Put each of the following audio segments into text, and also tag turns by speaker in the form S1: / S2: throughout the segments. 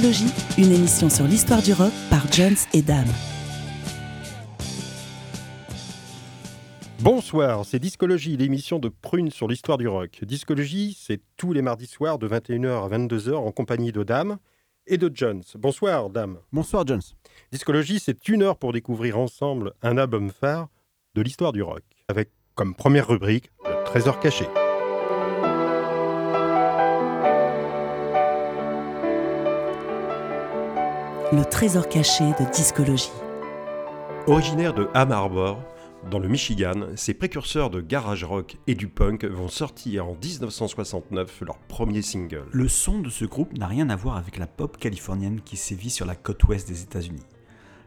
S1: Discologie, une émission sur l'histoire du rock par Jones et Dame.
S2: Bonsoir, c'est Discologie, l'émission de Prune sur l'histoire du rock. Discologie, c'est tous les mardis soirs de 21h à 22h en compagnie de Dame et de Jones. Bonsoir, Dame.
S3: Bonsoir, Jones.
S2: Discologie, c'est une heure pour découvrir ensemble un album phare de l'histoire du rock, avec comme première rubrique le trésor caché.
S1: Le trésor caché de discologie.
S2: Originaire de Ann Arbor, dans le Michigan, ces précurseurs de garage rock et du punk vont sortir en 1969 leur premier single.
S3: Le son de ce groupe n'a rien à voir avec la pop californienne qui sévit sur la côte ouest des États-Unis.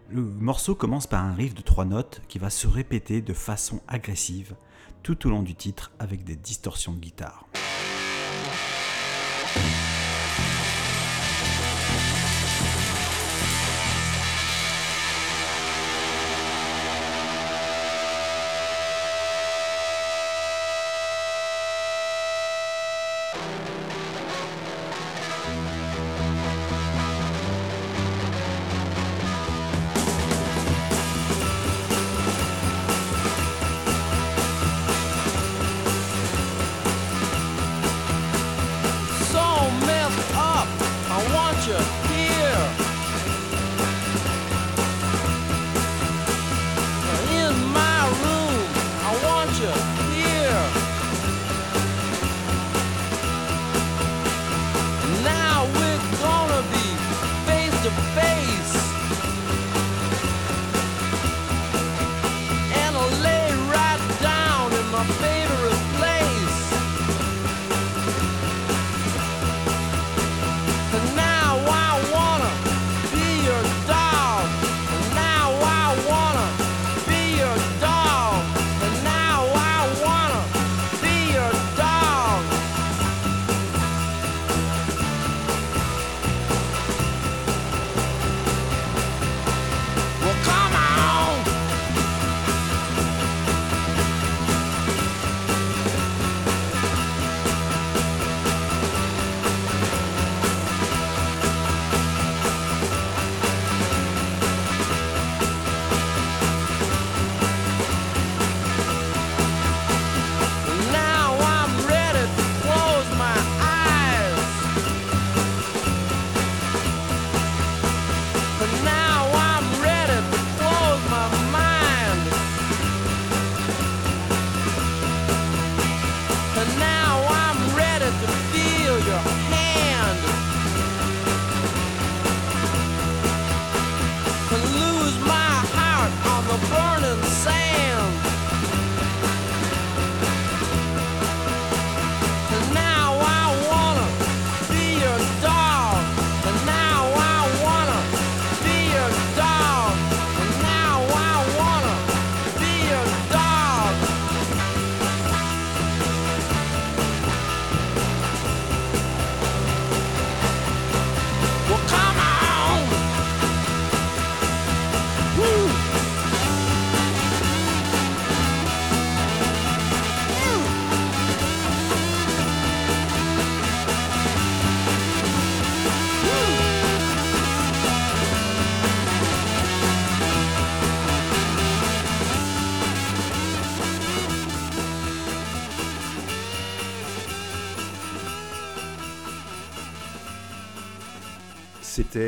S3: Le morceau commence par un riff de trois notes qui va se répéter de façon agressive tout au long du titre avec des distorsions de guitare.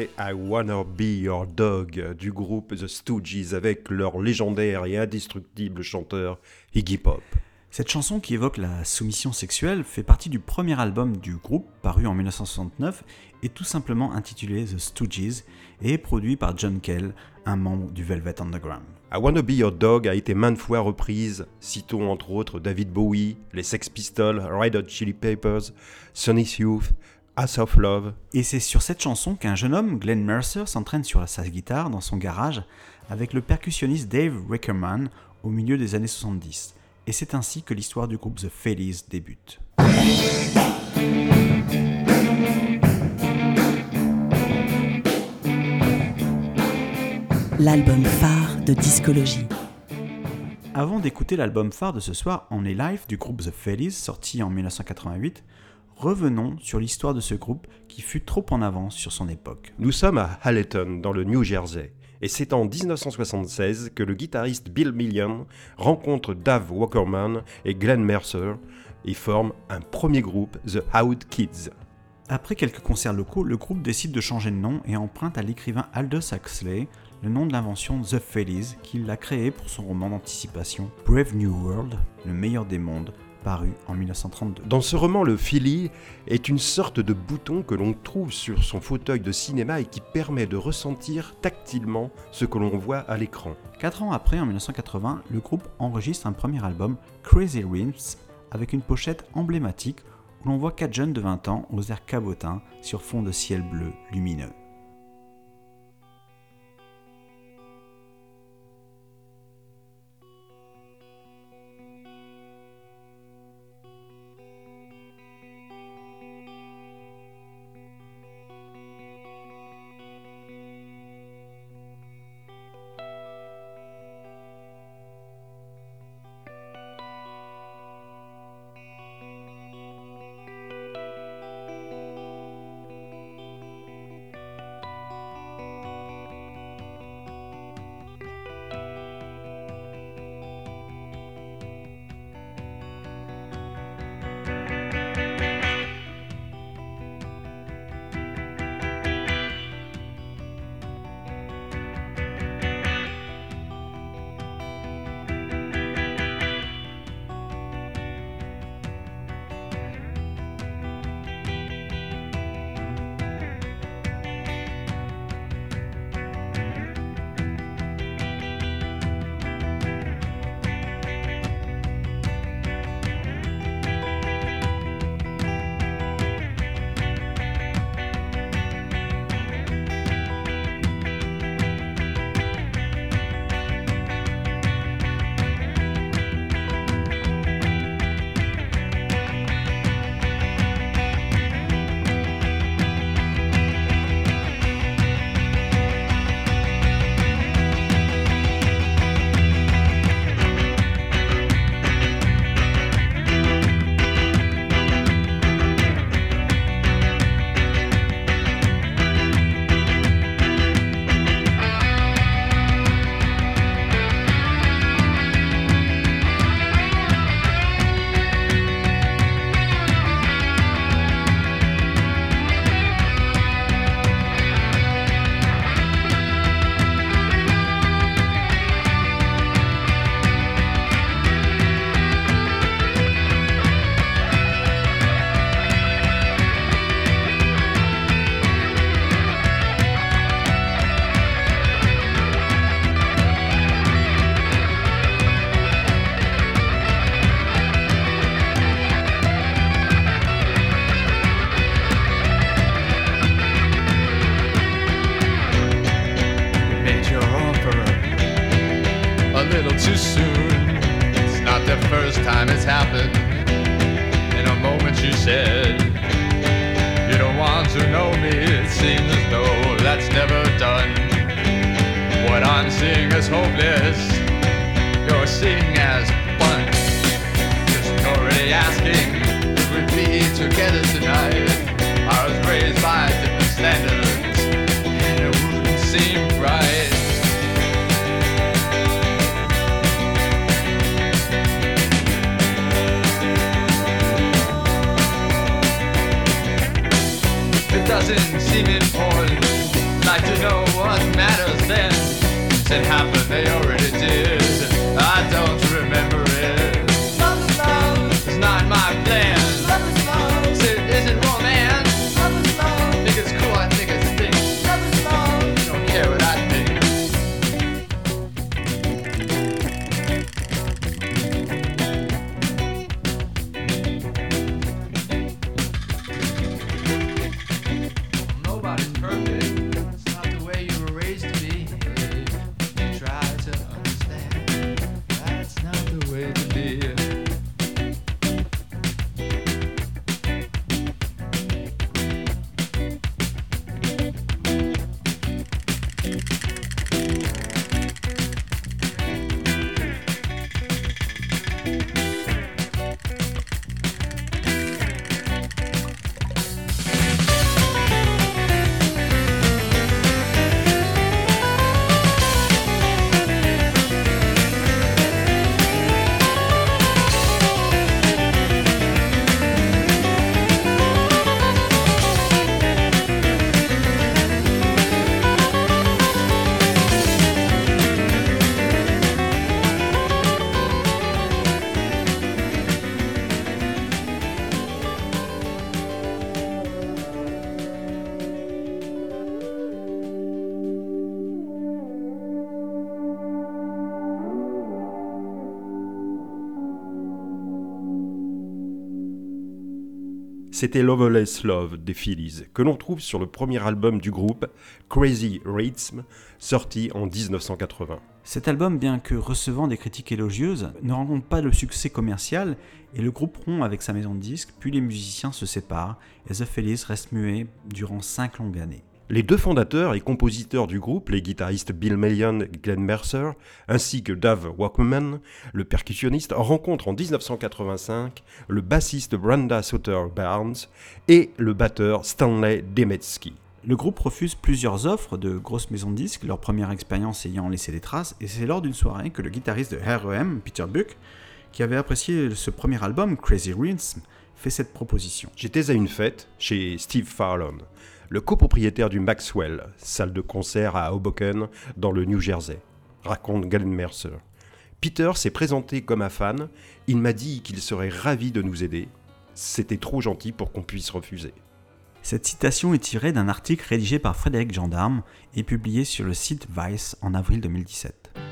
S2: C'était I Wanna Be Your Dog du groupe The Stooges avec leur légendaire et indestructible chanteur Iggy Pop.
S3: Cette chanson qui évoque la soumission sexuelle fait partie du premier album du groupe paru en 1969 et tout simplement intitulé The Stooges et est produit par John Kell, un membre du Velvet Underground.
S2: I Wanna Be Your Dog a été maintes fois reprise, citons entre autres David Bowie, les Sex Pistols, Red Hot Chili Peppers, Sonny Youth, As of Love.
S4: Et c'est sur cette chanson qu'un jeune homme, Glenn Mercer, s'entraîne sur sa guitare dans son garage avec le percussionniste Dave Wickerman au milieu des années 70. Et c'est ainsi que l'histoire du groupe The Phillies débute.
S1: L'album phare de discologie.
S4: Avant d'écouter l'album phare de ce soir, On est live du groupe The Phillies, sorti en 1988, revenons sur l'histoire de ce groupe qui fut trop en avance sur son époque.
S2: Nous sommes à Halleton, dans le New Jersey. Et c'est en 1976 que le guitariste Bill Million rencontre Dave Walkerman et Glenn Mercer et forment un premier groupe, The Out Kids.
S4: Après quelques concerts locaux, le groupe décide de changer de nom et emprunte à l'écrivain Aldous Huxley le nom de l'invention The Phillies qu'il a créé pour son roman d'anticipation Brave New World, le meilleur des mondes, paru en 1932.
S2: Dans ce roman, le Philly est une sorte de bouton que l'on trouve sur son fauteuil de cinéma et qui permet de ressentir tactilement ce que l'on voit à l'écran.
S4: Quatre ans après, en 1980, le groupe enregistre un premier album, Crazy Rims, avec une pochette emblématique où l'on voit quatre jeunes de 20 ans aux airs cabotins sur fond de ciel bleu lumineux.
S2: C'était Loveless Love des Phillies, que l'on trouve sur le premier album du groupe, Crazy Rhythm, sorti en 1980.
S4: Cet album, bien que recevant des critiques élogieuses, ne rencontre pas le succès commercial et le groupe rompt avec sa maison de disques, puis les musiciens se séparent et The Phillies reste muet durant cinq longues années.
S2: Les deux fondateurs et compositeurs du groupe, les guitaristes Bill Million et Glenn Mercer, ainsi que Dave Walkman, le percussionniste, rencontrent en 1985 le bassiste Brenda Sutter Barnes et le batteur Stanley Demetsky.
S4: Le groupe refuse plusieurs offres de grosses maisons de disques, leur première expérience ayant laissé des traces, et c'est lors d'une soirée que le guitariste de R.E.M., Peter Buck, qui avait apprécié ce premier album, Crazy Rhythm, fait cette proposition.
S2: J'étais à une fête chez Steve Farlon, le copropriétaire du Maxwell, salle de concert à Hoboken, dans le New Jersey, raconte Glenn Mercer. Peter s'est présenté comme un fan, il m'a dit qu'il serait ravi de nous aider. C'était trop gentil pour qu'on puisse refuser.
S4: Cette citation est tirée d'un article rédigé par Frédéric Gendarme et publié sur le site Vice en avril 2017.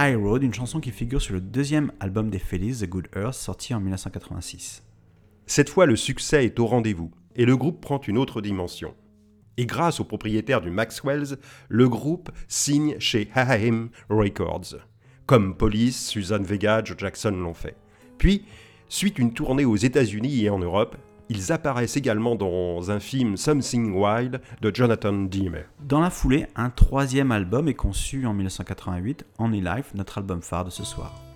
S4: High Road, une chanson qui figure sur le deuxième album des Phillies, The Good Earth, sorti en 1986.
S2: Cette fois, le succès est au rendez-vous et le groupe prend une autre dimension. Et grâce au propriétaire du Maxwell's, le groupe signe chez Haim Records, comme Police, Susan Vega, Joe Jackson l'ont fait. Puis, suite une tournée aux États-Unis et en Europe, ils apparaissent également dans un film Something Wild de Jonathan Demme.
S4: Dans la foulée, un troisième album est conçu en 1988, Only Life, notre album phare de ce soir.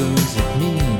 S5: pieces of me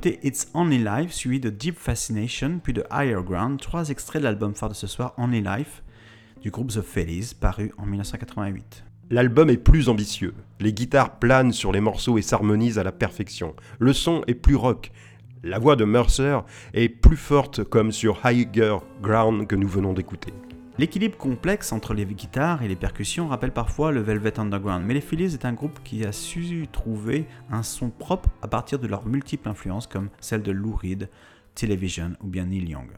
S4: D'écouter It's Only Life, suivi de Deep Fascination, puis de Higher Ground, trois extraits de l'album phare de ce soir, Only Life, du groupe The Phillies, paru en 1988.
S2: L'album est plus ambitieux. Les guitares planent sur les morceaux et s'harmonisent à la perfection. Le son est plus rock. La voix de Mercer est plus forte comme sur Higher Ground que nous venons d'écouter.
S5: L'équilibre complexe entre les guitares et les percussions rappelle parfois le Velvet Underground, mais les Phillies est un groupe qui a su trouver un son propre à partir de leurs multiples influences comme celle de Lou Reed, Television ou bien Neil Young.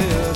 S5: Yeah.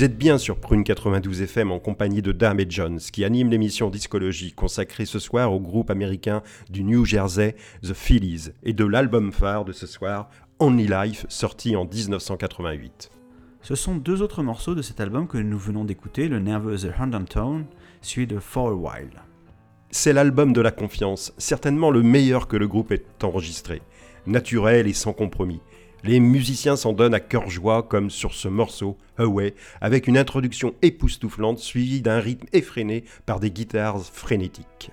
S2: Vous êtes bien sur Prune 92 FM en compagnie de Dame et Jones qui anime l'émission Discologie consacrée ce soir au groupe américain du New Jersey The Phillies et de l'album phare de ce soir Only Life sorti en 1988.
S4: Ce sont deux autres morceaux de cet album que nous venons d'écouter, le nerveux The Random Tone, suivi de For a While.
S2: C'est l'album de la confiance, certainement le meilleur que le groupe ait enregistré. Naturel et sans compromis. Les musiciens s'en donnent à cœur joie comme sur ce morceau, Away, avec une introduction époustouflante suivie d'un rythme effréné par des guitares frénétiques.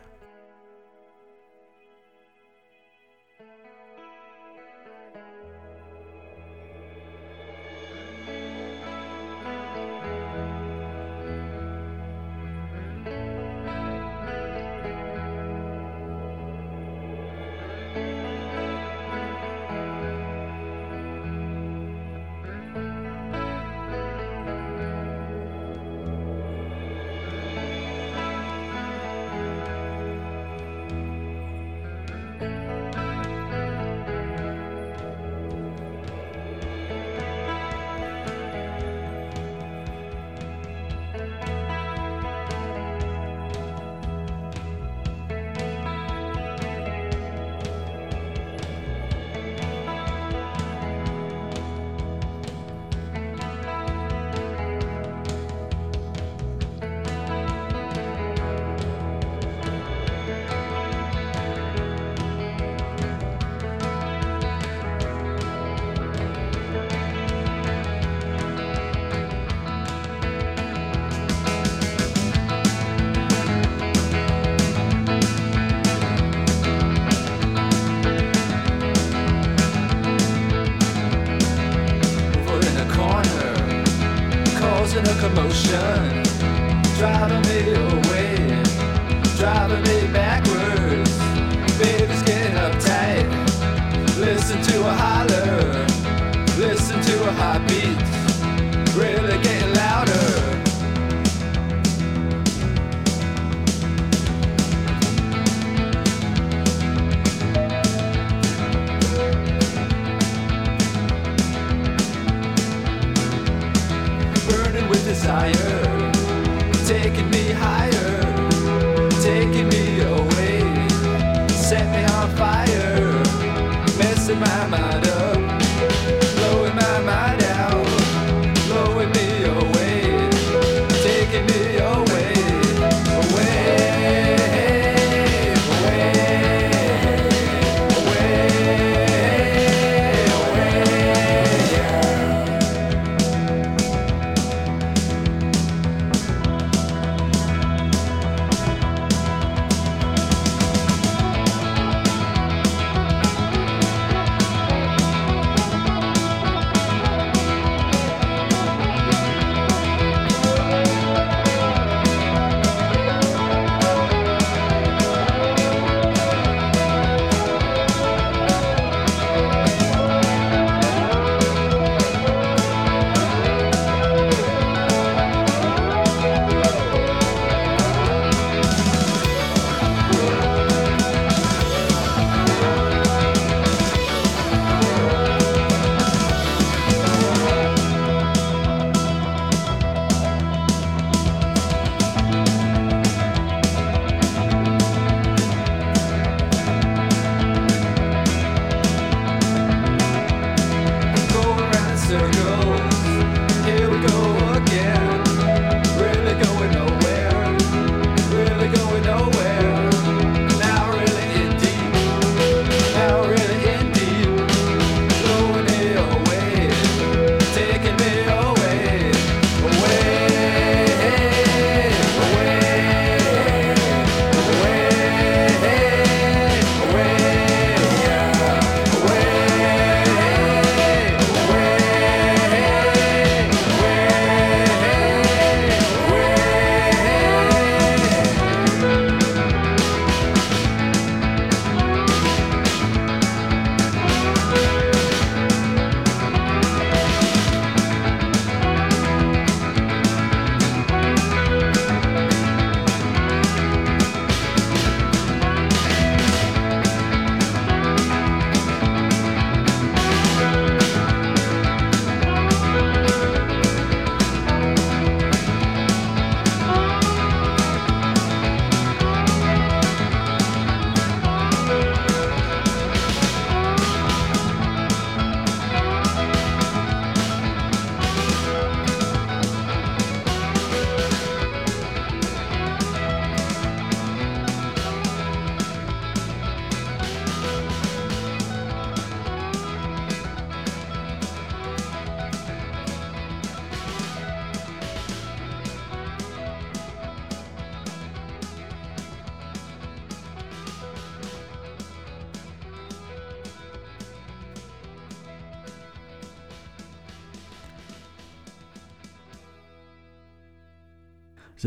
S5: taking me high.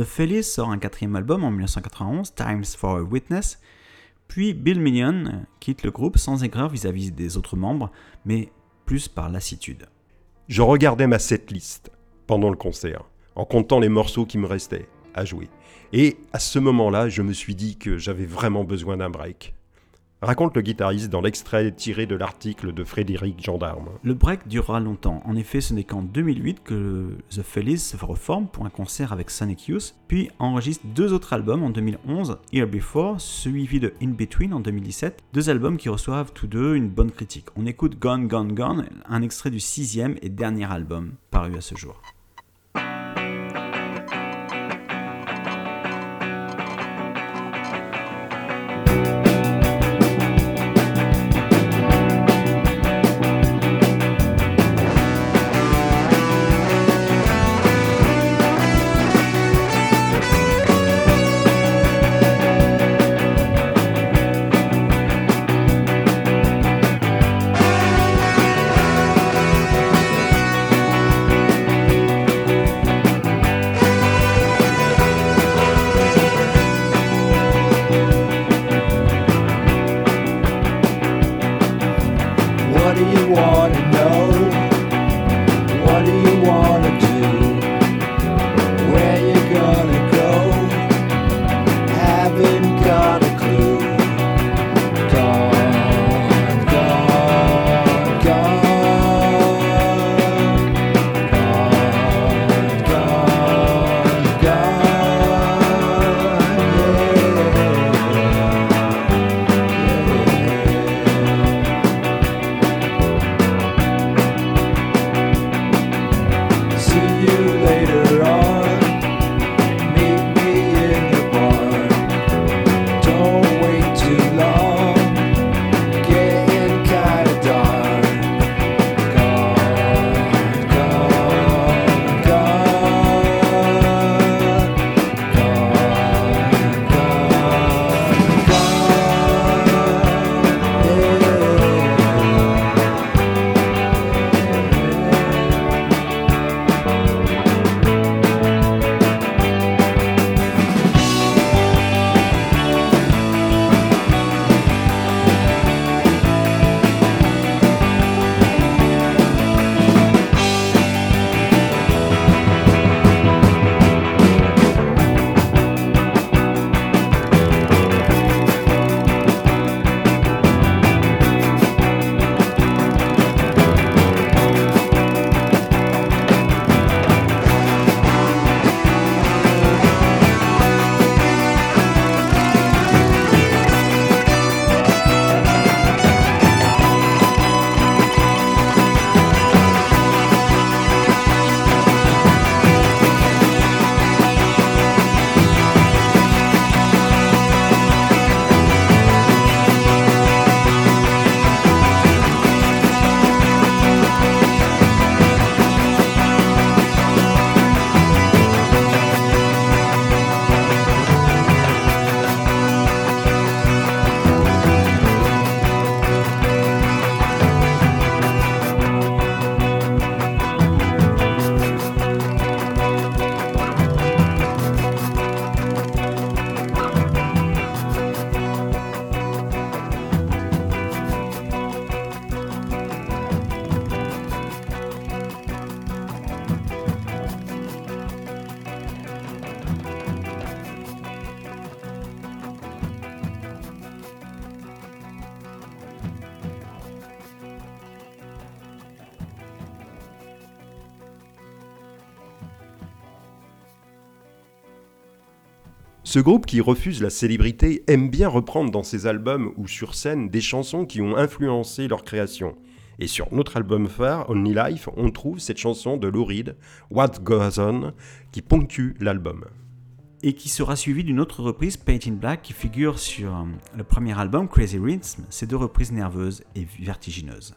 S5: The Phillies sort un quatrième album en 1991, Times for a Witness, puis Bill Million quitte le groupe sans aigreur vis-à-vis des autres membres, mais plus par lassitude.
S2: Je regardais ma setlist pendant le concert, en comptant les morceaux qui me restaient à jouer. Et à ce moment-là, je me suis dit que j'avais vraiment besoin d'un break. Raconte le guitariste dans l'extrait tiré de l'article de Frédéric Gendarme.
S5: Le break durera longtemps. En effet, ce n'est qu'en 2008 que The Phillies se reforme pour un concert avec Sonic Youth, puis enregistre deux autres albums en 2011, Here Before, suivi de In Between en 2017, deux albums qui reçoivent tous deux une bonne critique. On écoute Gone Gone Gone, un extrait du sixième et dernier album paru à ce jour.
S2: Ce groupe qui refuse la célébrité aime bien reprendre dans ses albums ou sur scène des chansons qui ont influencé leur création. Et sur notre album phare, Only Life, on trouve cette chanson de Lou Reed, What Goes On, qui ponctue l'album.
S5: et qui sera suivi d'une autre reprise, Paint in Black, qui figure sur euh, le premier album, Crazy Rhythm, ces deux reprises nerveuses et vertigineuses.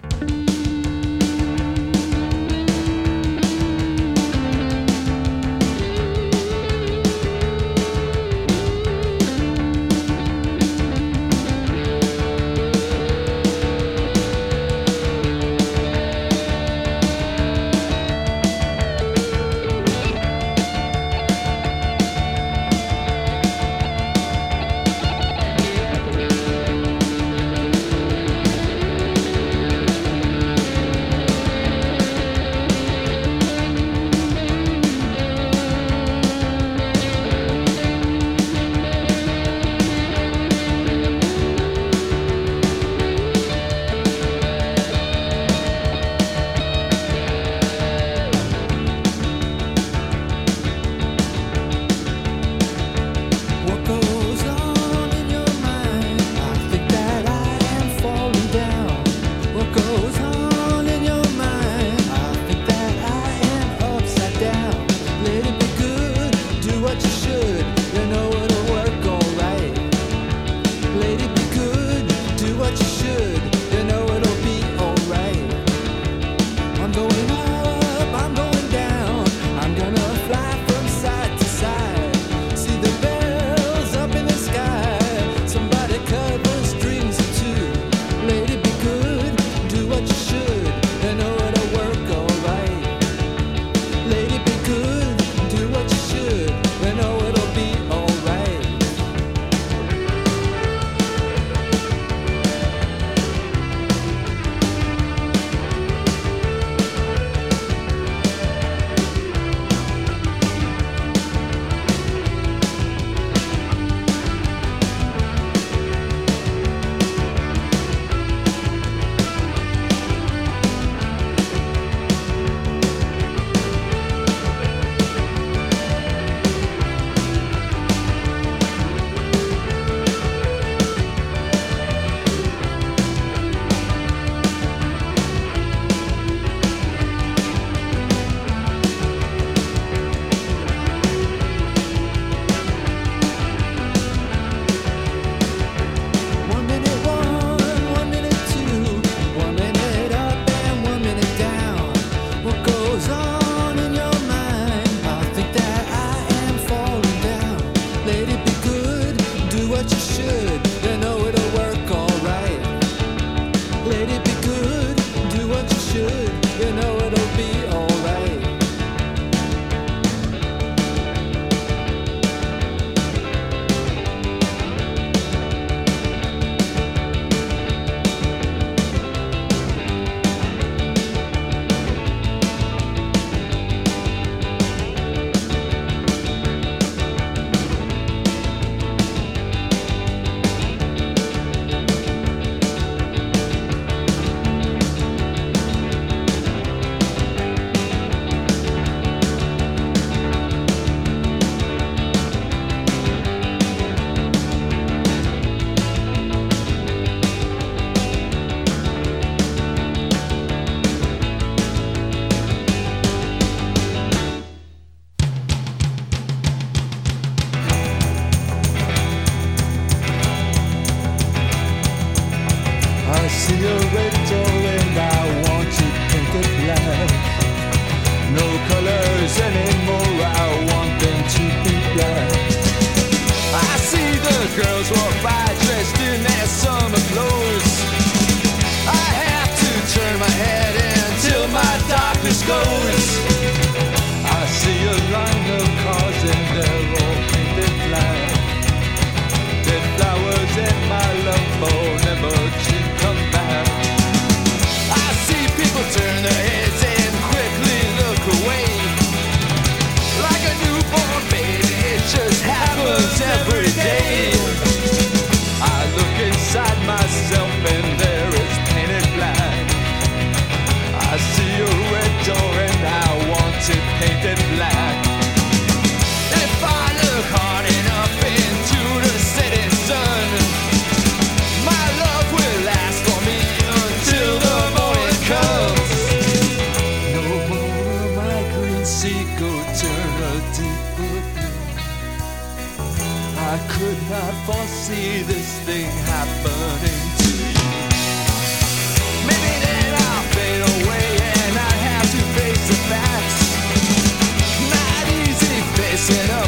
S5: set up.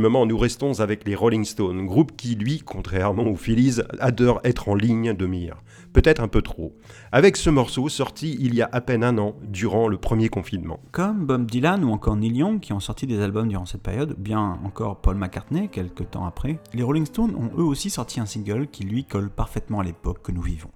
S1: Moment,
S2: nous restons avec les Rolling Stones, groupe qui, lui, contrairement aux Phillies, adore être en ligne de mire. Peut-être un peu trop. Avec ce morceau sorti il y a à peine un an, durant le premier confinement.
S4: Comme Bob Dylan ou encore Neil Young qui ont sorti des albums durant cette période, bien encore Paul McCartney quelques temps après, les Rolling Stones ont eux aussi sorti un single qui lui colle parfaitement à l'époque que nous vivons.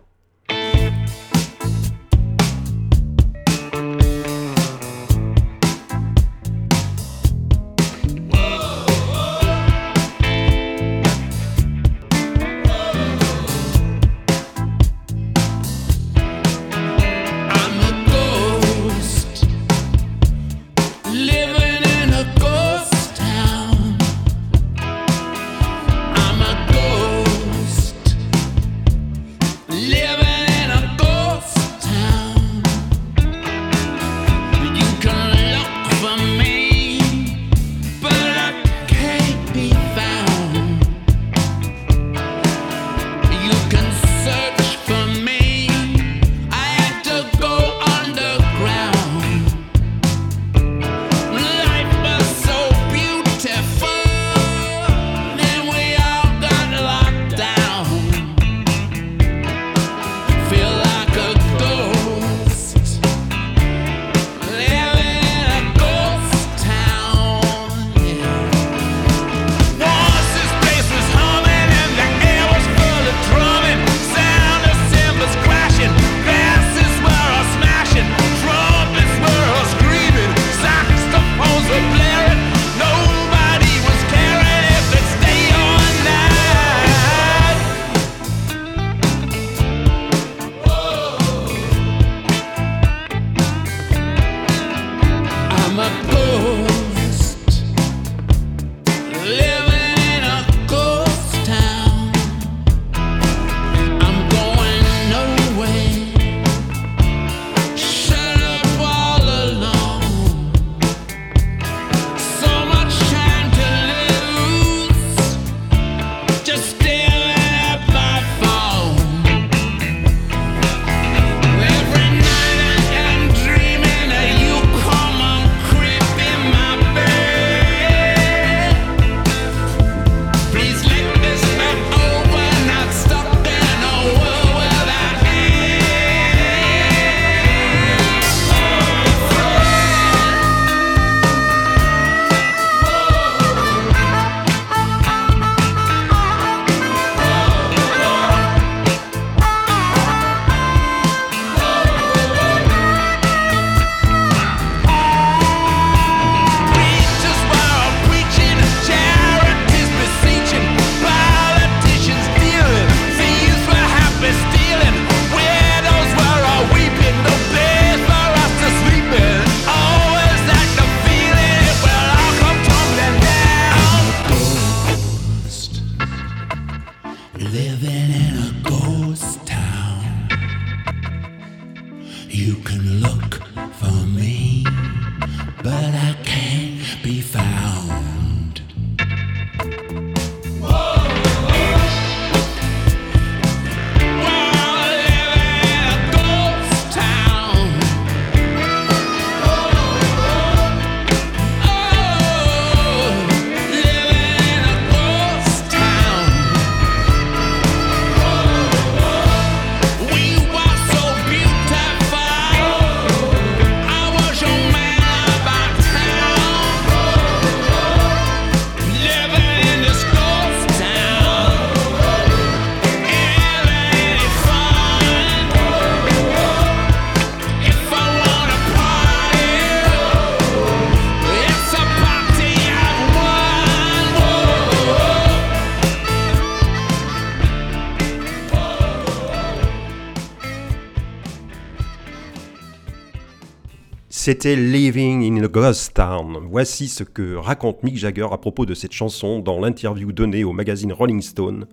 S2: C'était Living in a Ghost Town. Voici ce que raconte Mick Jagger à propos de cette chanson dans l'interview donnée au magazine Rolling Stone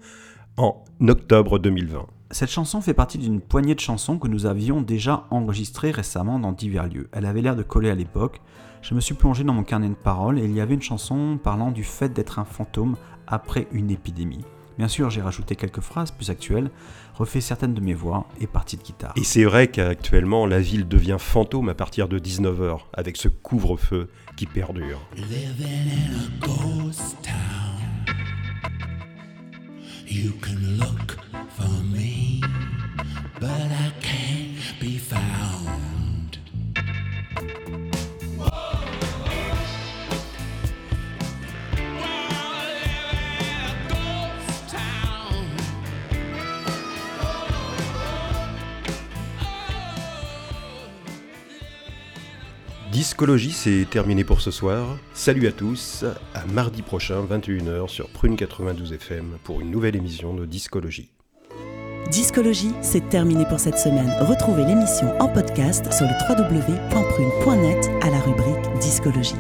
S2: en octobre 2020.
S4: Cette chanson fait partie d'une poignée de chansons que nous avions déjà enregistrées récemment dans divers lieux. Elle avait l'air de coller à l'époque. Je me suis plongé dans mon carnet de paroles et il y avait une chanson parlant du fait d'être un fantôme après une épidémie. Bien sûr, j'ai rajouté quelques phrases plus actuelles, refait certaines de mes voix et parties de guitare.
S2: Et c'est vrai qu'actuellement, la ville devient fantôme à partir de 19h, avec ce couvre-feu qui perdure.
S6: Living in a ghost town. You can look for me, but I can't be found.
S2: Discologie, c'est terminé pour ce soir. Salut à tous, à mardi prochain, 21h sur Prune 92 FM pour une nouvelle émission de Discologie.
S1: Discologie, c'est terminé pour cette semaine. Retrouvez l'émission en podcast sur le www.prune.net à la rubrique Discologie.